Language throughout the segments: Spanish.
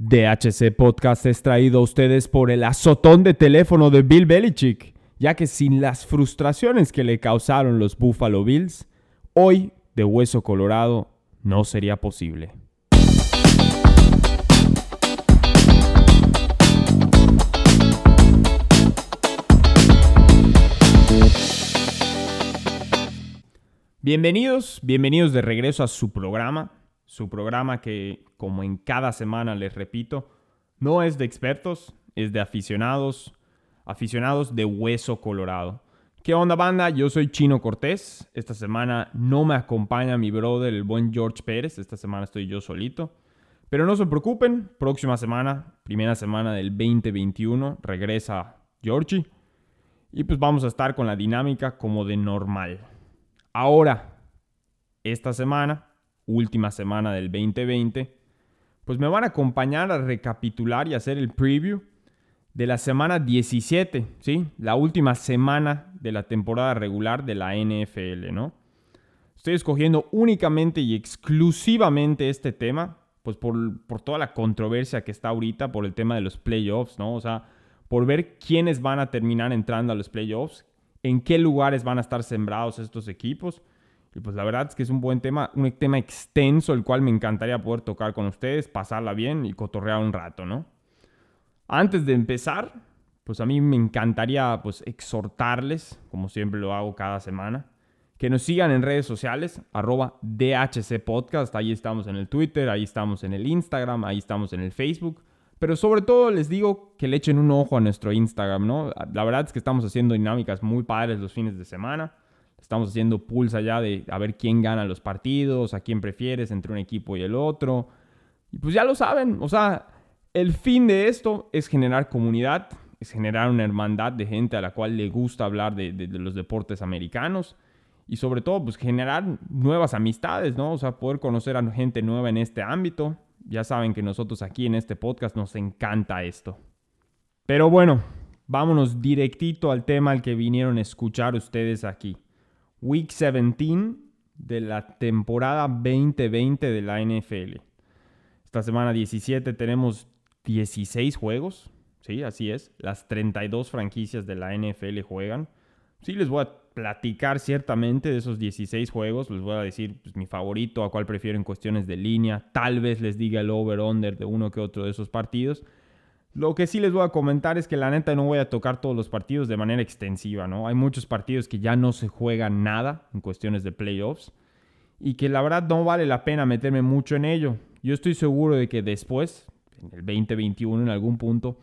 DHC Podcast es traído a ustedes por el azotón de teléfono de Bill Belichick, ya que sin las frustraciones que le causaron los Buffalo Bills, hoy de Hueso Colorado no sería posible. Bienvenidos, bienvenidos de regreso a su programa, su programa que, como en cada semana les repito, no es de expertos, es de aficionados, aficionados de hueso colorado. ¿Qué onda banda? Yo soy Chino Cortés. Esta semana no me acompaña mi brother, el buen George Pérez. Esta semana estoy yo solito. Pero no se preocupen, próxima semana, primera semana del 2021, regresa Georgie. Y pues vamos a estar con la dinámica como de normal. Ahora, esta semana, última semana del 2020, pues me van a acompañar a recapitular y hacer el preview de la semana 17, ¿sí? La última semana de la temporada regular de la NFL, ¿no? Estoy escogiendo únicamente y exclusivamente este tema, pues por, por, toda la controversia que está ahorita, por el tema de los playoffs, ¿no? O sea, por ver quiénes van a terminar entrando a los playoffs, en qué lugares van a estar sembrados estos equipos. Y pues la verdad es que es un buen tema, un tema extenso, el cual me encantaría poder tocar con ustedes, pasarla bien y cotorrear un rato, ¿no? Antes de empezar, pues a mí me encantaría pues exhortarles, como siempre lo hago cada semana, que nos sigan en redes sociales, arroba DHC Podcast, ahí estamos en el Twitter, ahí estamos en el Instagram, ahí estamos en el Facebook. Pero sobre todo les digo que le echen un ojo a nuestro Instagram, ¿no? La verdad es que estamos haciendo dinámicas muy padres los fines de semana. Estamos haciendo pulls allá de a ver quién gana los partidos, a quién prefieres entre un equipo y el otro. Y pues ya lo saben, o sea, el fin de esto es generar comunidad, es generar una hermandad de gente a la cual le gusta hablar de, de, de los deportes americanos y sobre todo pues generar nuevas amistades, ¿no? O sea, poder conocer a gente nueva en este ámbito. Ya saben que nosotros aquí en este podcast nos encanta esto. Pero bueno, vámonos directito al tema al que vinieron a escuchar ustedes aquí. Week 17 de la temporada 2020 de la NFL. Esta semana 17 tenemos 16 juegos. Sí, así es. Las 32 franquicias de la NFL juegan. Sí, les voy a platicar ciertamente de esos 16 juegos. Les voy a decir pues, mi favorito, a cuál prefiero en cuestiones de línea. Tal vez les diga el over-under de uno que otro de esos partidos. Lo que sí les voy a comentar es que la neta no voy a tocar todos los partidos de manera extensiva, ¿no? Hay muchos partidos que ya no se juegan nada en cuestiones de playoffs y que la verdad no vale la pena meterme mucho en ello. Yo estoy seguro de que después, en el 2021 en algún punto,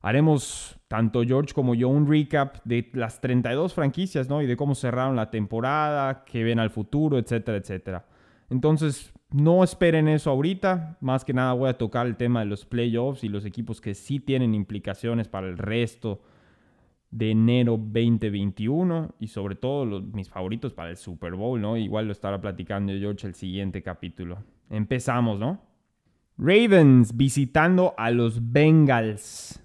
haremos tanto George como yo un recap de las 32 franquicias, ¿no? Y de cómo cerraron la temporada, qué ven al futuro, etcétera, etcétera. Entonces, no esperen eso ahorita. Más que nada voy a tocar el tema de los playoffs y los equipos que sí tienen implicaciones para el resto de enero 2021 y sobre todo los, mis favoritos para el Super Bowl, ¿no? Igual lo estará platicando George el siguiente capítulo. Empezamos, ¿no? Ravens visitando a los Bengals.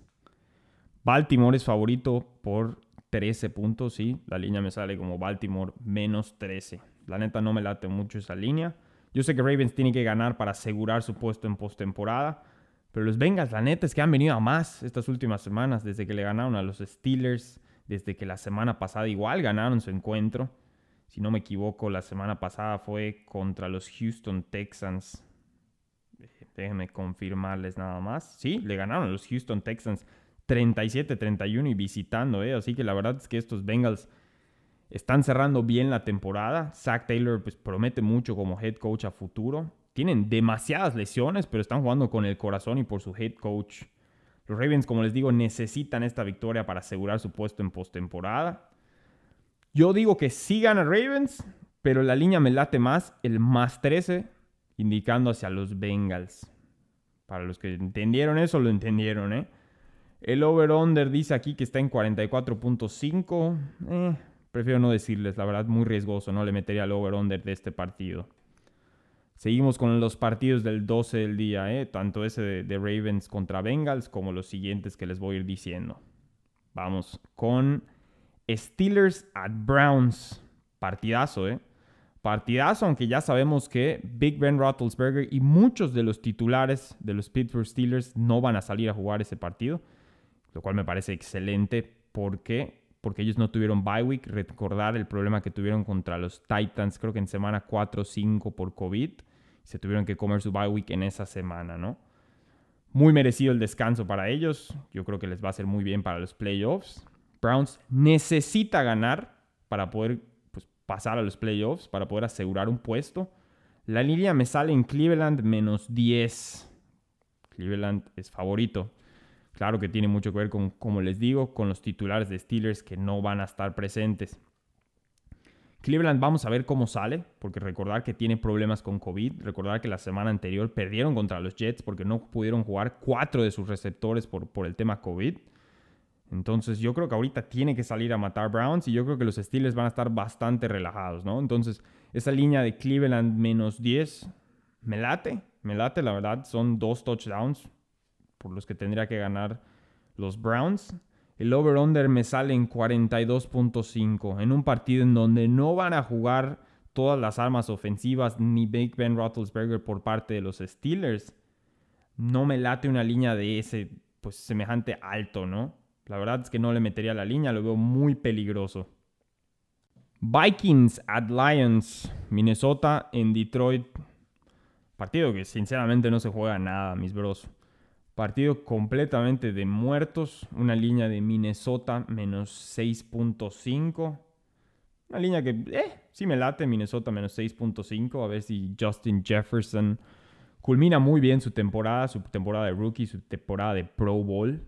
Baltimore es favorito por 13 puntos, sí. La línea me sale como Baltimore menos 13. La neta no me late mucho esa línea. Yo sé que Ravens tiene que ganar para asegurar su puesto en postemporada. Pero los Bengals, la neta es que han venido a más estas últimas semanas, desde que le ganaron a los Steelers, desde que la semana pasada igual ganaron su encuentro. Si no me equivoco, la semana pasada fue contra los Houston Texans. Déjenme confirmarles nada más. Sí, le ganaron a los Houston Texans 37-31 y visitando, ¿eh? Así que la verdad es que estos Bengals están cerrando bien la temporada. Zach Taylor pues, promete mucho como head coach a futuro. Tienen demasiadas lesiones, pero están jugando con el corazón y por su head coach. Los Ravens, como les digo, necesitan esta victoria para asegurar su puesto en postemporada. Yo digo que sí gana Ravens, pero la línea me late más el más 13, indicando hacia los Bengals. Para los que entendieron eso, lo entendieron, ¿eh? El over-under dice aquí que está en 44.5. Eh, Prefiero no decirles, la verdad, muy riesgoso. No le metería al over-under de este partido. Seguimos con los partidos del 12 del día, ¿eh? tanto ese de, Ravens contra Bengals como los siguientes que les voy a ir diciendo. Vamos con Steelers at Browns. Partidazo, ¿eh? Partidazo, aunque ya sabemos que Big Ben Roethlisberger y muchos de los titulares de los Pittsburgh Steelers no van a salir a jugar ese partido, lo cual me parece excelente porque porque ellos no tuvieron bye week. Recordar el problema que tuvieron contra los Titans, creo que en semana 4 o 5 por COVID. Se tuvieron que comer su bye week en esa semana, ¿no? Muy merecido el descanso para ellos. Yo creo que les va a ser muy bien para los playoffs. Browns necesita ganar para poder pues, pasar a los playoffs, para poder asegurar un puesto. La línea me sale en Cleveland menos 10. Cleveland es favorito. Claro que tiene mucho que ver con, como les digo, con los titulares de Steelers que no van a estar presentes. Cleveland vamos a ver cómo sale, porque recordar que tiene problemas con COVID, recordar que la semana anterior perdieron contra los Jets porque no pudieron jugar cuatro de sus receptores por, el tema COVID. Entonces yo creo que ahorita tiene que salir a matar Browns y yo creo que los Steelers van a estar bastante relajados, ¿no? Entonces esa línea de Cleveland menos 10 me late, me late, la verdad, son dos touchdowns, por los que tendría que ganar los Browns. El over-under me sale en 42.5 en un partido en donde no van a jugar todas las armas ofensivas ni Big Ben Roethlisberger por parte de los Steelers. No me late una línea de ese pues semejante alto, ¿no? La verdad es que no le metería la línea, lo veo muy peligroso. Vikings at Lions, Minnesota en Detroit. Partido que sinceramente no se juega nada, mis bros. Partido completamente de muertos. Una línea de Minnesota menos 6.5. Una línea que, eh, sí me late. Minnesota menos 6.5. A ver si Justin Jefferson culmina muy bien su temporada, su temporada de rookie, su temporada de Pro Bowl.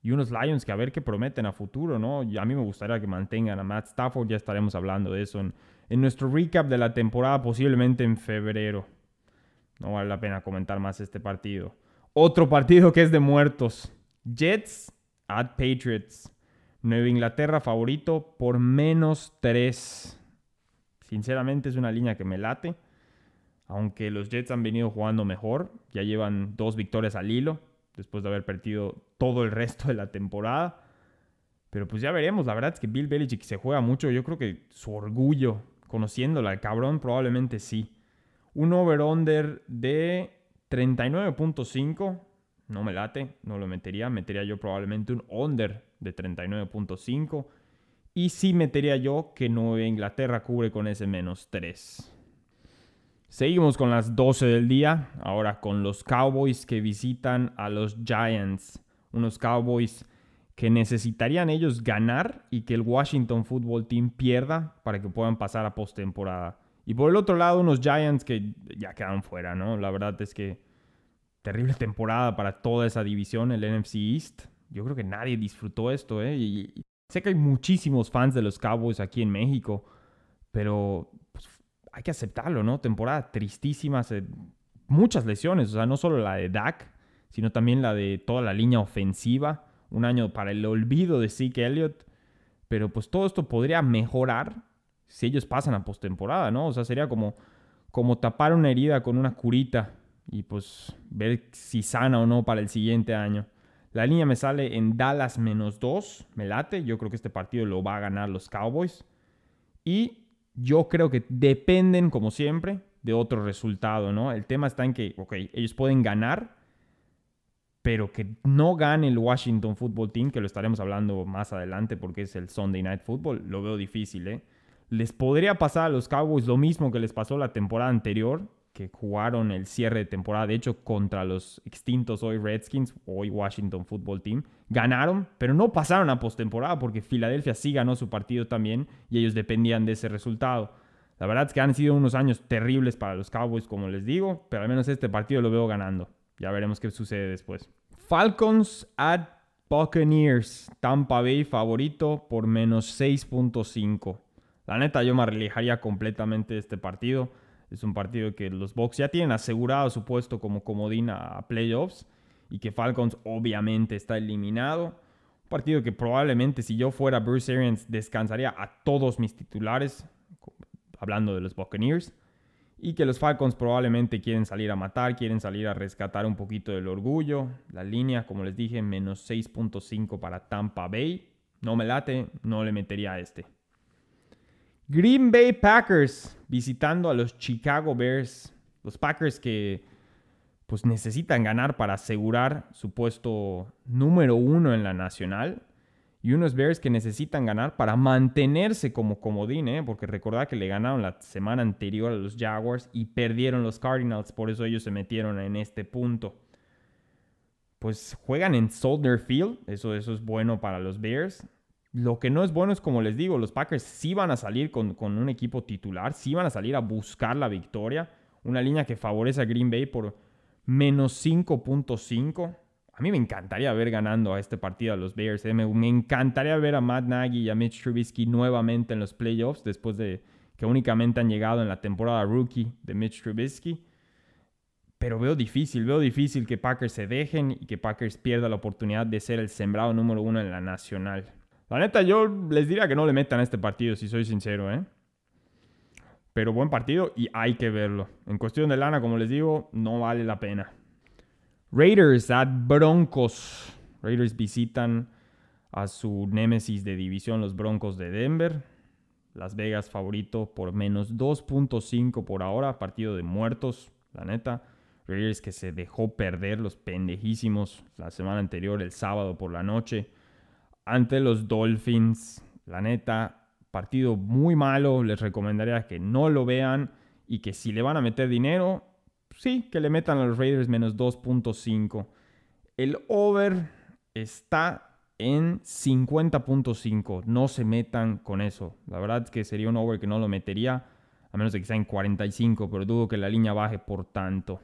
Y unos Lions que a ver qué prometen a futuro, ¿no? Y a mí me gustaría que mantengan a Matt Stafford. Ya estaremos hablando de eso en, en nuestro recap de la temporada, posiblemente en febrero. No vale la pena comentar más este partido. Otro partido que es de muertos. Jets at Patriots. Nueva Inglaterra favorito por menos 3. Sinceramente es una línea que me late. Aunque los Jets han venido jugando mejor. Ya llevan dos victorias al hilo. Después de haber perdido todo el resto de la temporada. Pero pues ya veremos. La verdad es que Bill Belichick se juega mucho. Yo creo que su orgullo, conociéndola, el cabrón, probablemente sí. Un over-under de 39.5, no me late, no lo metería. Metería yo probablemente un under de 39.5. Y sí metería yo que Nueva Inglaterra cubre con ese menos 3. Seguimos con las 12 del día. Ahora con los Cowboys que visitan a los Giants. Unos Cowboys que necesitarían ellos ganar y que el Washington Football Team pierda para que puedan pasar a postemporada. Y por el otro lado, unos Giants que ya quedaron fuera, ¿no? La verdad es que terrible temporada para toda esa división, el NFC East. Yo creo que nadie disfrutó esto, ¿eh? Sé que hay muchísimos fans de los Cowboys aquí en México, pero pues, hay que aceptarlo, ¿no? Temporada tristísima, muchas lesiones, o sea, no solo la de Dak, sino también la de toda la línea ofensiva. Un año para el olvido de Zeke Elliott. Pero pues todo esto podría mejorar si ellos pasan a postemporada, ¿no? O sea, sería como, como tapar una herida con una curita y pues ver si sana o no para el siguiente año. La línea me sale en Dallas menos 2, me late, yo creo que este partido lo va a ganar los Cowboys. Y yo creo que dependen, como siempre, de otro resultado, ¿no? El tema está en que, ok, ellos pueden ganar, pero que no gane el Washington Football Team, que lo estaremos hablando más adelante porque es el Sunday Night Football, lo veo difícil, ¿eh? Les podría pasar a los Cowboys lo mismo que les pasó la temporada anterior, que jugaron el cierre de temporada, de hecho, contra los extintos hoy Redskins, hoy Washington Football Team. Ganaron, pero no pasaron a postemporada porque Filadelfia sí ganó su partido también y ellos dependían de ese resultado. La verdad es que han sido unos años terribles para los Cowboys, como les digo, pero al menos este partido lo veo ganando. Ya veremos qué sucede después. Falcons at Buccaneers. Tampa Bay favorito por menos 6.5. La neta, yo me alejaría completamente este partido. Es un partido que los Bucks ya tienen asegurado su puesto como comodín a playoffs y que Falcons obviamente está eliminado. Un partido que probablemente si yo fuera Bruce Arians descansaría a todos mis titulares, hablando de los Buccaneers, y que los Falcons probablemente quieren salir a matar, quieren salir a rescatar un poquito del orgullo. La línea, como les dije, menos 6.5 para Tampa Bay. No me late, no le metería a este. Green Bay Packers visitando a los Chicago Bears. Los Packers que pues necesitan ganar para asegurar su puesto número uno en la nacional. Y unos Bears que necesitan ganar para mantenerse como comodín, ¿eh? porque recordad que le ganaron la semana anterior a los Jaguars y perdieron los Cardinals, por eso ellos se metieron en este punto. Pues juegan en Soldier Field, eso, eso es bueno para los Bears. Lo que no es bueno es, como les digo, los Packers sí van a salir con, con un equipo titular, sí van a salir a buscar la victoria. Una línea que favorece a Green Bay por menos 5.5. A mí me encantaría ver ganando a este partido a los Bears. ¿eh? Me, encantaría ver a Matt Nagy y a Mitch Trubisky nuevamente en los playoffs después de que únicamente han llegado en la temporada rookie de Mitch Trubisky. Pero veo difícil, veo difícil que Packers se dejen y que Packers pierda la oportunidad de ser el sembrado número uno en la nacional. La neta, yo les diría que no le metan a este partido, si soy sincero, ¿eh? Pero buen partido y hay que verlo. En cuestión de lana, como les digo, no vale la pena. Raiders at Broncos. Raiders visitan a su némesis de división, los Broncos de Denver. Las Vegas favorito por menos 2.5 por ahora. Partido de muertos, la neta. Raiders que se dejó perder los pendejísimos la semana anterior, el sábado por la noche, ante los Dolphins. La neta, partido muy malo. Les recomendaría que no lo vean y que si le van a meter dinero, sí, que le metan a los Raiders menos 2.5. El over está en 50.5. No se metan con eso. La verdad es que sería un over que no lo metería, a menos de que sea en 45, pero dudo que la línea baje por tanto.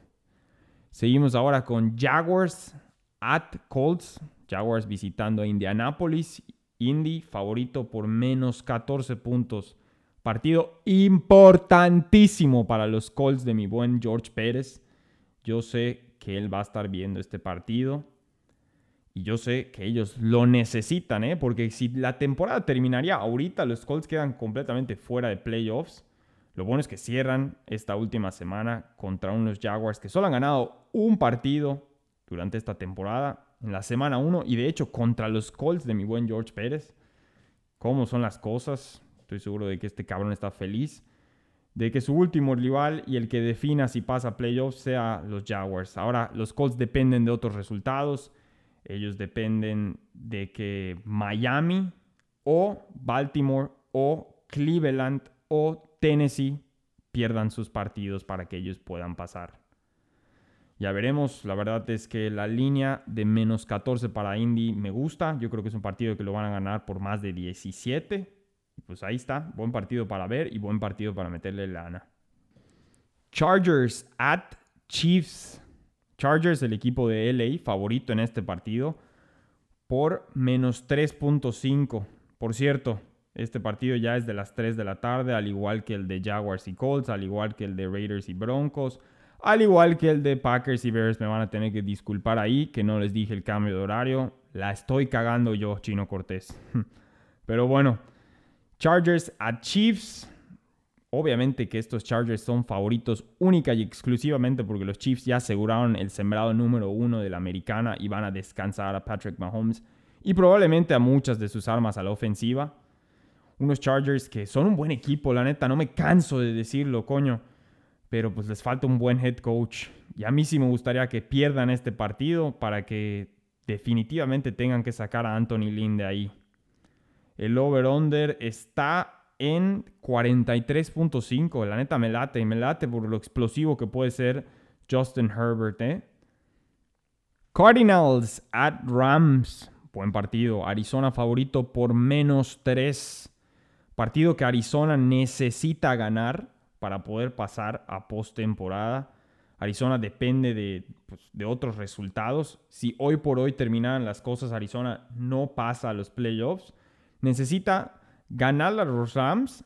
Seguimos ahora con Jaguars at Colts. Jaguars visitando a Indianapolis. Indy favorito por menos 14 puntos. Partido importantísimo para los Colts de mi buen George Pérez. Yo sé que él va a estar viendo este partido. Y yo sé que ellos lo necesitan, ¿eh? porque si la temporada terminaría ahorita, los Colts quedan completamente fuera de playoffs. Lo bueno es que cierran esta última semana contra unos Jaguars que solo han ganado un partido durante esta temporada, en la semana 1, y de hecho contra los Colts de mi buen George Pérez. ¿Cómo son las cosas? Estoy seguro de que este cabrón está feliz. De que su último rival y el que defina si pasa playoffs sea los Jaguars. Ahora, los Colts dependen de otros resultados. Ellos dependen de que Miami o Baltimore o Cleveland o Tennessee pierdan sus partidos para que ellos puedan pasar. Ya veremos, la verdad es que la línea de menos 14 para Indy me gusta, yo creo que es un partido que lo van a ganar por más de 17, pues ahí está, buen partido para ver y buen partido para meterle lana. Chargers at Chiefs. Chargers, el equipo de LA, favorito en este partido, por menos 3.5. Por cierto, este partido ya es de las 3 de la tarde, al igual que el de Jaguars y Colts, al igual que el de Raiders y Broncos, al igual que el de Packers y Bears. Me van a tener que disculpar ahí, que no les dije el cambio de horario. La estoy cagando yo, Chino Cortés. Pero bueno, Chargers a Chiefs. Obviamente que estos Chargers son favoritos única y exclusivamente porque los Chiefs ya aseguraron el sembrado número uno de la americana y van a descansar a Patrick Mahomes y probablemente a muchas de sus armas a la ofensiva. Unos Chargers que son un buen equipo, la neta, no me canso de decirlo, coño. Pero pues les falta un buen head coach. Y a mí sí me gustaría que pierdan este partido para que definitivamente tengan que sacar a Anthony Lynn de ahí. El over-under está en 43.5. La neta me late, y me late por lo explosivo que puede ser Justin Herbert. ¿eh? Cardinals at Rams. Buen partido. Arizona favorito por menos 3. Partido que Arizona necesita ganar para poder pasar a postemporada. Arizona depende de, pues, de, otros resultados. Si hoy por hoy terminan las cosas, Arizona no pasa a los playoffs necesita ganar a los Rams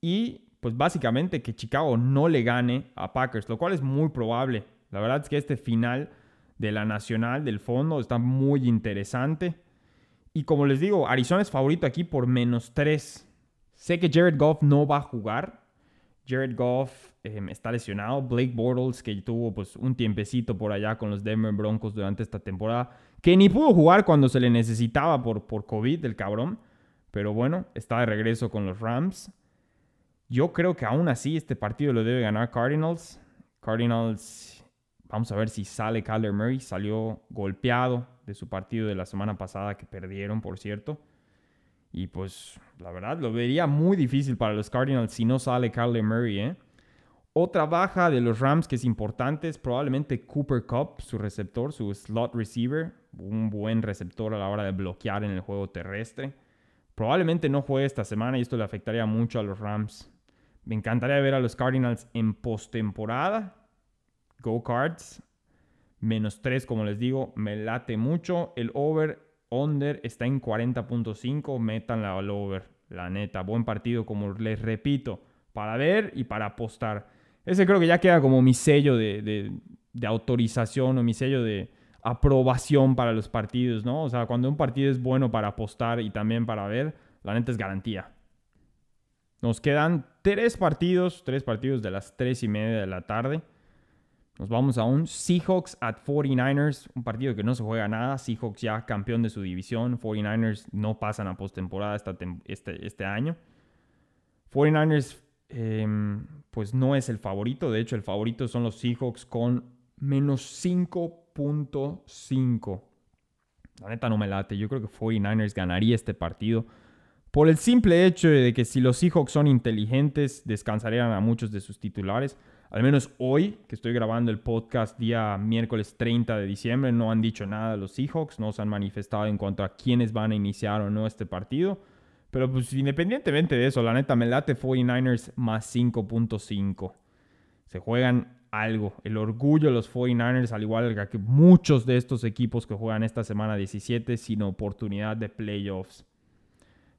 y pues básicamente que Chicago no le gane a Packers, lo cual es muy probable. La verdad es que este final de la Nacional del fondo está muy interesante. Y como les digo, Arizona es favorito aquí por menos 3. Sé que Jared Goff no va a jugar. Jared Goff em, está lesionado. Blake Bortles, que tuvo pues, un tiempecito por allá con los Denver Broncos durante esta temporada, que ni pudo jugar cuando se le necesitaba por, por COVID, el cabrón. Pero bueno, está de regreso con los Rams. Yo creo que aún así este partido lo debe ganar Cardinals. Cardinals, vamos a ver si sale Kyler Murray. Salió golpeado de su partido de la semana pasada que perdieron, por cierto. Y pues la verdad lo vería muy difícil para los Cardinals si no sale Kyler Murray. ¿eh? Otra baja de los Rams que es importante es probablemente Cooper Cup, su receptor, su slot receiver. Un buen receptor a la hora de bloquear en el juego terrestre. Probablemente no juegue esta semana y esto le afectaría mucho a los Rams. Me encantaría ver a los Cardinals en postemporada. Go Cards. Menos 3, como les digo, me late mucho. El over-under está en 40.5. Métanla al over. La neta, buen partido, como les repito, para ver y para apostar. Ese creo que ya queda como mi sello de, de autorización o mi sello de aprobación para los partidos, ¿no? O sea, cuando un partido es bueno para apostar y también para ver, la neta es garantía. Nos quedan tres partidos, tres partidos de las tres y media de la tarde. Nos vamos a un Seahawks at 49ers, un partido que no se juega nada. Seahawks ya campeón de su división. 49ers no pasan a postemporada este, este año. 49ers, em, pues no es el favorito. De hecho, el favorito son los Seahawks con menos 5.5. La neta no me late. Yo creo que 49ers ganaría este partido. Por el simple hecho de que si los Seahawks son inteligentes, descansarían a muchos de sus titulares. Al menos hoy, que estoy grabando el podcast día miércoles 30 de diciembre, no han dicho nada los Seahawks, no se han manifestado en cuanto a quiénes van a iniciar o no este partido. Pero pues independientemente de eso, la neta me late 49ers más 5.5. Se juegan algo. El orgullo de los 49ers, al igual que muchos de estos equipos que juegan esta semana 17, sin oportunidad de playoffs.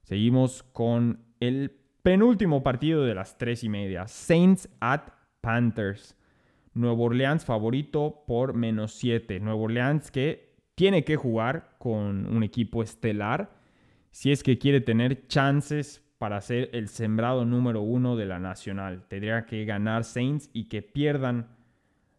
Seguimos con el penúltimo partido de las tres y media. Saints at Panthers. Nuevo Orleans favorito por menos 7. Nuevo Orleans que tiene que jugar con un equipo estelar si es que quiere tener chances para ser el sembrado número uno de la nacional. Tendría que ganar Saints y que pierdan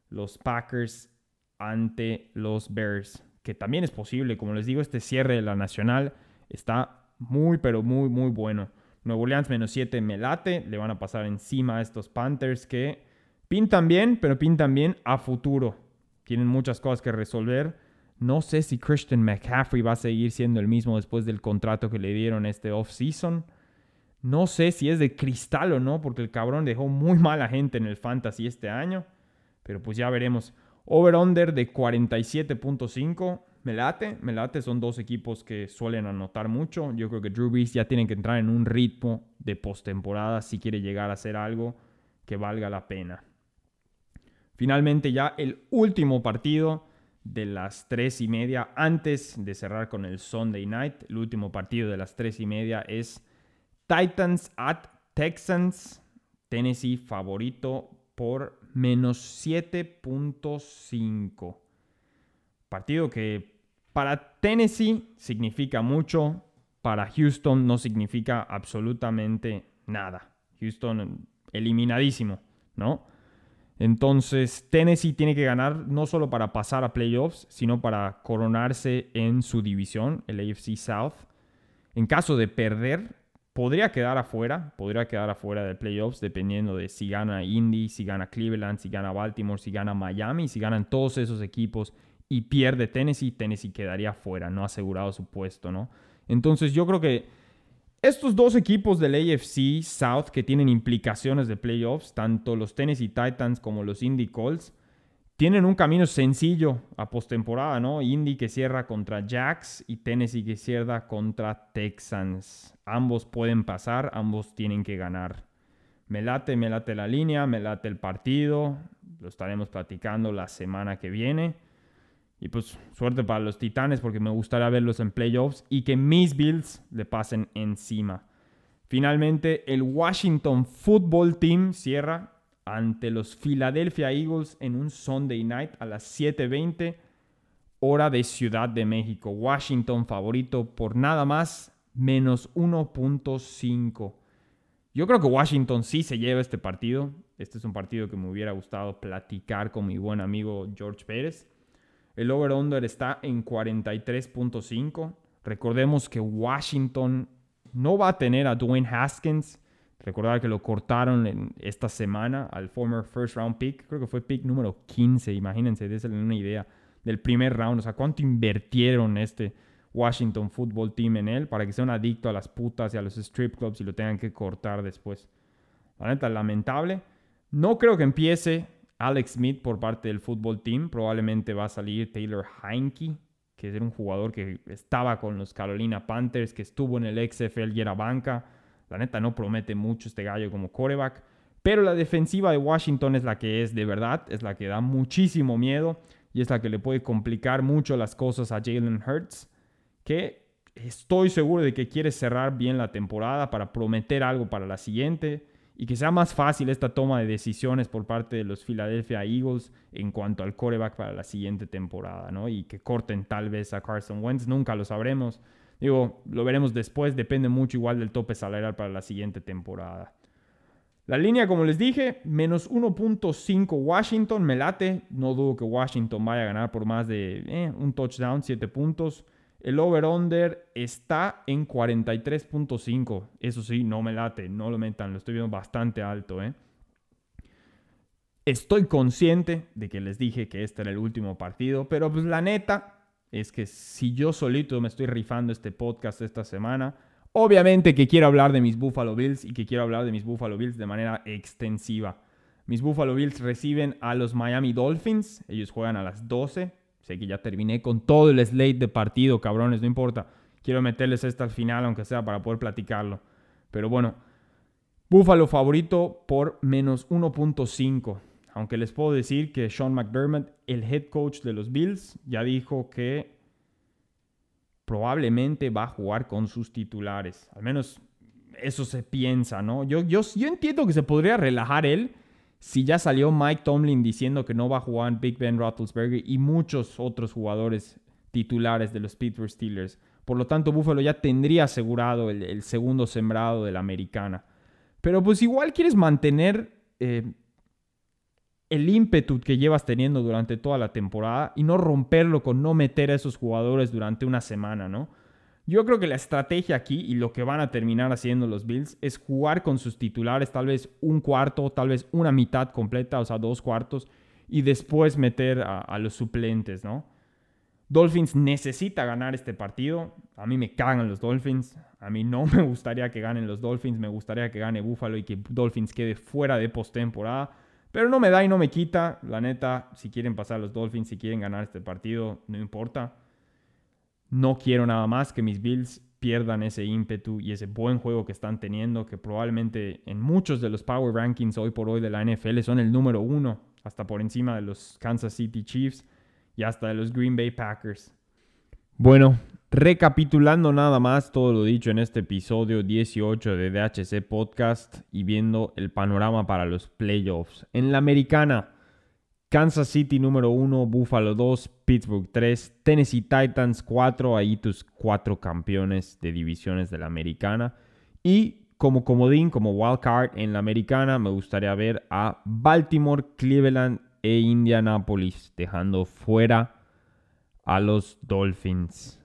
los Packers ante los Bears, que también es posible. Como les digo, este cierre de la nacional está muy, pero muy, muy bueno. Nuevo Orleans menos 7 me late. Le van a pasar encima a estos Panthers que pintan bien, pero pintan bien a futuro. Tienen muchas cosas que resolver. No sé si Christian McCaffrey va a seguir siendo el mismo después del contrato que le dieron este off-season. No sé si es de cristal o no, porque el cabrón dejó muy mala gente en el fantasy este año. Pero pues ya veremos. Over-under de 47.5. Me late, me late, son dos equipos que suelen anotar mucho. Yo creo que Drew Brees ya tiene que entrar en un ritmo de postemporada si quiere llegar a hacer algo que valga la pena. Finalmente ya el último partido de las tres y media antes de cerrar con el Sunday Night. El último partido de las tres y media es Titans at Texans. Tennessee favorito por menos 7.5. Partido que para Tennessee significa mucho, para Houston no significa absolutamente nada. Houston eliminadísimo, ¿no? Entonces, Tennessee tiene que ganar no solo para pasar a playoffs, sino para coronarse en su división, el AFC South. En caso de perder, podría quedar afuera, podría quedar afuera de playoffs dependiendo de si gana Indy, si gana Cleveland, si gana Baltimore, si gana Miami, si ganan todos esos equipos y pierde Tennessee, Tennessee quedaría fuera, no asegurado su puesto, ¿no? Entonces yo creo que estos dos equipos del AFC South que tienen implicaciones de playoffs, tanto los Tennessee Titans como los Indy Colts, tienen un camino sencillo a postemporada, ¿no? Indy que cierra contra Jacks y Tennessee que cierra contra Texans. Ambos pueden pasar, ambos tienen que ganar. Me late, me late la línea, me late el partido. Lo estaremos platicando la semana que viene. Y pues suerte para los Titanes porque me gustaría verlos en playoffs y que mis Bills le pasen encima. Finalmente, el Washington Football Team cierra ante los Philadelphia Eagles en un Sunday night a las 7:20 hora de Ciudad de México. Washington favorito por nada más menos 1.5. Yo creo que Washington sí se lleva este partido. Este es un partido que me hubiera gustado platicar con mi buen amigo George Pérez. El over-under está en 43.5. Recordemos que Washington no va a tener a Dwayne Haskins. Recordar que lo cortaron en esta semana al former first round pick. Creo que fue pick número 15. Imagínense, déjenle una idea del primer round. O sea, cuánto invirtieron este Washington Football Team en él para que sea un adicto a las putas y a los strip clubs y lo tengan que cortar después. La neta, lamentable. No creo que empiece Alex Smith por parte del fútbol team. Probablemente va a salir Taylor Heinke, que es un jugador que estaba con los Carolina Panthers, que estuvo en el XFL y era banca. La neta no promete mucho este gallo como coreback. Pero la defensiva de Washington es la que es de verdad, es la que da muchísimo miedo y es la que le puede complicar mucho las cosas a Jalen Hurts, que estoy seguro de que quiere cerrar bien la temporada para prometer algo para la siguiente y que sea más fácil esta toma de decisiones por parte de los Philadelphia Eagles en cuanto al coreback para la siguiente temporada, ¿no? Y que corten tal vez a Carson Wentz, nunca lo sabremos. Digo, lo veremos después, depende mucho igual del tope salarial para la siguiente temporada. La línea, como les dije, menos 1.5 Washington, me late. No dudo que Washington vaya a ganar por más de eh, un touchdown, 7 puntos. El over-under está en 43.5. Eso sí, no me late, no lo metan, lo estoy viendo bastante alto. ¿eh? Estoy consciente de que les dije que este era el último partido, pero pues la neta, es que si yo solito me estoy rifando este podcast esta semana, obviamente que quiero hablar de mis Buffalo Bills y que quiero hablar de mis Buffalo Bills de manera extensiva. Mis Buffalo Bills reciben a los Miami Dolphins, ellos juegan a las 12. Sé que ya terminé con todo el slate de partido, cabrones, no importa. Quiero meterles esto al final, aunque sea para poder platicarlo. Pero bueno, Buffalo favorito por menos 1.5. Aunque les puedo decir que Sean McDermott, el head coach de los Bills, ya dijo que probablemente va a jugar con sus titulares. Al menos eso se piensa, ¿no? Yo, yo, yo entiendo que se podría relajar él si ya salió Mike Tomlin diciendo que no va a jugar Big Ben Roethlisberger y muchos otros jugadores titulares de los Pittsburgh Steelers. Por lo tanto, Buffalo ya tendría asegurado el, segundo sembrado de la americana. Pero pues igual quieres mantener eh, el ímpetu que llevas teniendo durante toda la temporada y no romperlo con no meter a esos jugadores durante una semana, ¿no? Yo creo que la estrategia aquí y lo que van a terminar haciendo los Bills es jugar con sus titulares, tal vez un cuarto, tal vez una mitad completa, o sea, dos cuartos, y después meter a, los suplentes, ¿no? Dolphins necesita ganar este partido. A mí me cagan los Dolphins. A mí no me gustaría que ganen los Dolphins. Me gustaría que gane Buffalo y que Dolphins quede fuera de postemporada. Pero no me da y no me quita. La neta, si quieren pasar los Dolphins, si quieren ganar este partido, no importa. No quiero nada más que mis Bills pierdan ese ímpetu y ese buen juego que están teniendo, que probablemente en muchos de los Power Rankings hoy por hoy de la NFL son el número uno, hasta por encima de los Kansas City Chiefs y hasta de los Green Bay Packers. Bueno, Recapitulando nada más todo lo dicho en este episodio 18 de DHC Podcast y viendo el panorama para los playoffs. En la americana, Kansas City número 1, Buffalo 2, Pittsburgh 3, Tennessee Titans 4, ahí tus cuatro campeones de divisiones de la americana. Y como comodín, como wildcard en la americana, me gustaría ver a Baltimore, Cleveland e Indianapolis, dejando fuera a los Dolphins.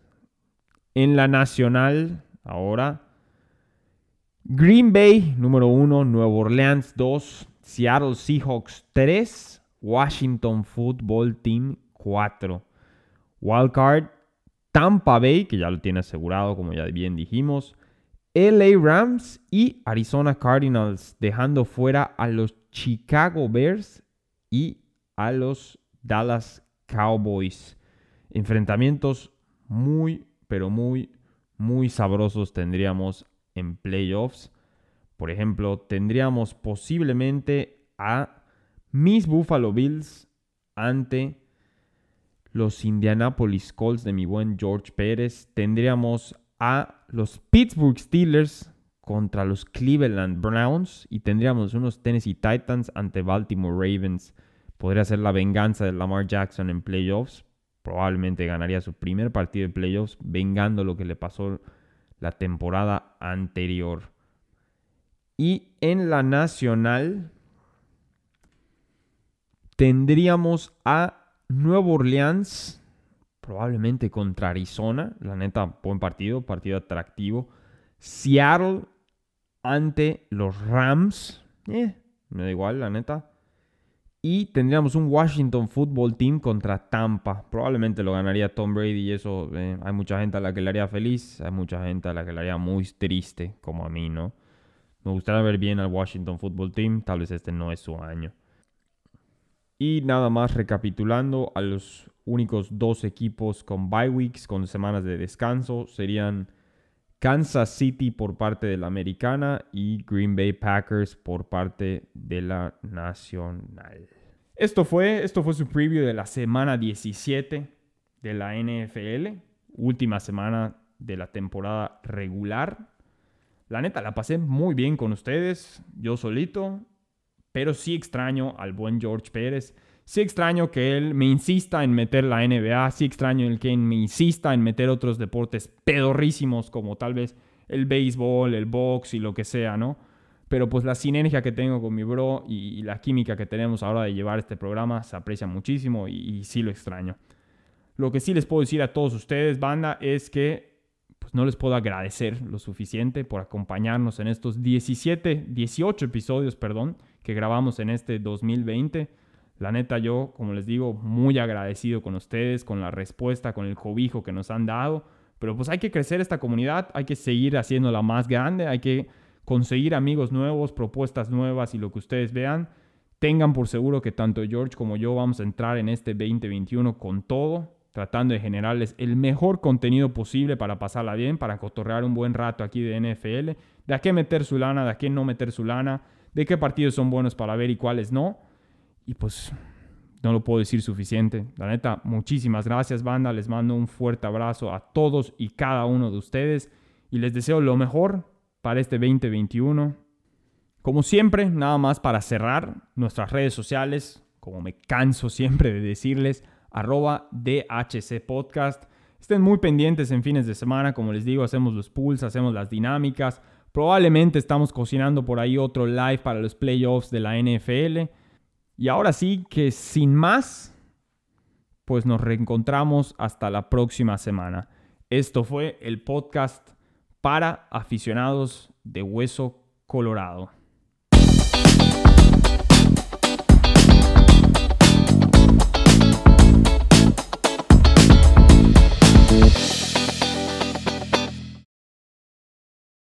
En la nacional, ahora, Green Bay, número 1, Nueva Orleans 2, Seattle Seahawks 3, Washington Football Team 4. Wildcard, Tampa Bay, que ya lo tiene asegurado, como ya bien dijimos. LA Rams y Arizona Cardinals, dejando fuera a los Chicago Bears y a los Dallas Cowboys. Enfrentamientos muy, pero muy, muy sabrosos tendríamos en playoffs. Por ejemplo, tendríamos posiblemente a mis Buffalo Bills ante los Indianapolis Colts de mi buen George Pérez. Tendríamos a los Pittsburgh Steelers contra los Cleveland Browns y tendríamos unos Tennessee Titans ante Baltimore Ravens. Podría ser la venganza de Lamar Jackson en playoffs, probablemente ganaría su primer partido de playoffs, vengando lo que le pasó la temporada anterior. Y en la nacional tendríamos a Nuevo Orleans, probablemente contra Arizona. La neta, buen partido, partido atractivo. Seattle ante los Rams. Eh, me da igual, la neta. Y tendríamos un Washington Football Team contra Tampa. Probablemente lo ganaría Tom Brady y eso eh, hay mucha gente a la que le haría feliz, hay mucha gente a la que le haría muy triste, como a mí, ¿no? Me gustaría ver bien al Washington Football Team, tal vez este no es su año. Y nada más recapitulando, a los únicos dos equipos con bye weeks, con semanas de descanso, serían Kansas City por parte de la americana y Green Bay Packers por parte de la nacional. Esto fue, esto fue su preview de la semana 17 de la NFL, última semana de la temporada regular. La neta, la pasé muy bien con ustedes, yo solito, pero sí extraño al buen George Pérez. Sí extraño que él me insista en meter la NBA, sí extraño el que me insista en meter otros deportes pedorrísimos como tal vez el béisbol, el box y lo que sea, ¿no? Pero pues la sinergia que tengo con mi bro y, la química que tenemos ahora de llevar este programa se aprecia muchísimo y, y sí lo extraño. Lo que sí les puedo decir a todos ustedes, banda, es que pues no les puedo agradecer lo suficiente por acompañarnos en estos 17, 18 episodios, perdón, que grabamos en este 2020 la neta, yo, como les digo, muy agradecido con ustedes, con la respuesta, con el cobijo que nos han dado. Pero pues hay que crecer esta comunidad, hay que seguir haciéndola más grande, hay que conseguir amigos nuevos, propuestas nuevas y lo que ustedes vean. Tengan por seguro que tanto George como yo vamos a entrar en este 2021 con todo, tratando de generarles el mejor contenido posible para pasarla bien, para cotorrear un buen rato aquí de NFL, de a qué meter su lana, de a qué no meter su lana, de qué partidos son buenos para ver y cuáles no. Y pues no lo puedo decir suficiente. La neta, muchísimas gracias banda. Les mando un fuerte abrazo a todos y cada uno de ustedes. Y les deseo lo mejor para este 2021. Como siempre, nada más para cerrar nuestras redes sociales, como me canso siempre de decirles, arroba DHC Podcast. Estén muy pendientes en fines de semana, como les digo, hacemos los pools, hacemos las dinámicas. Probablemente estamos cocinando por ahí otro live para los playoffs de la NFL. Y ahora sí que sin más, pues nos reencontramos hasta la próxima semana. Esto fue el podcast para aficionados de Hueso Colorado.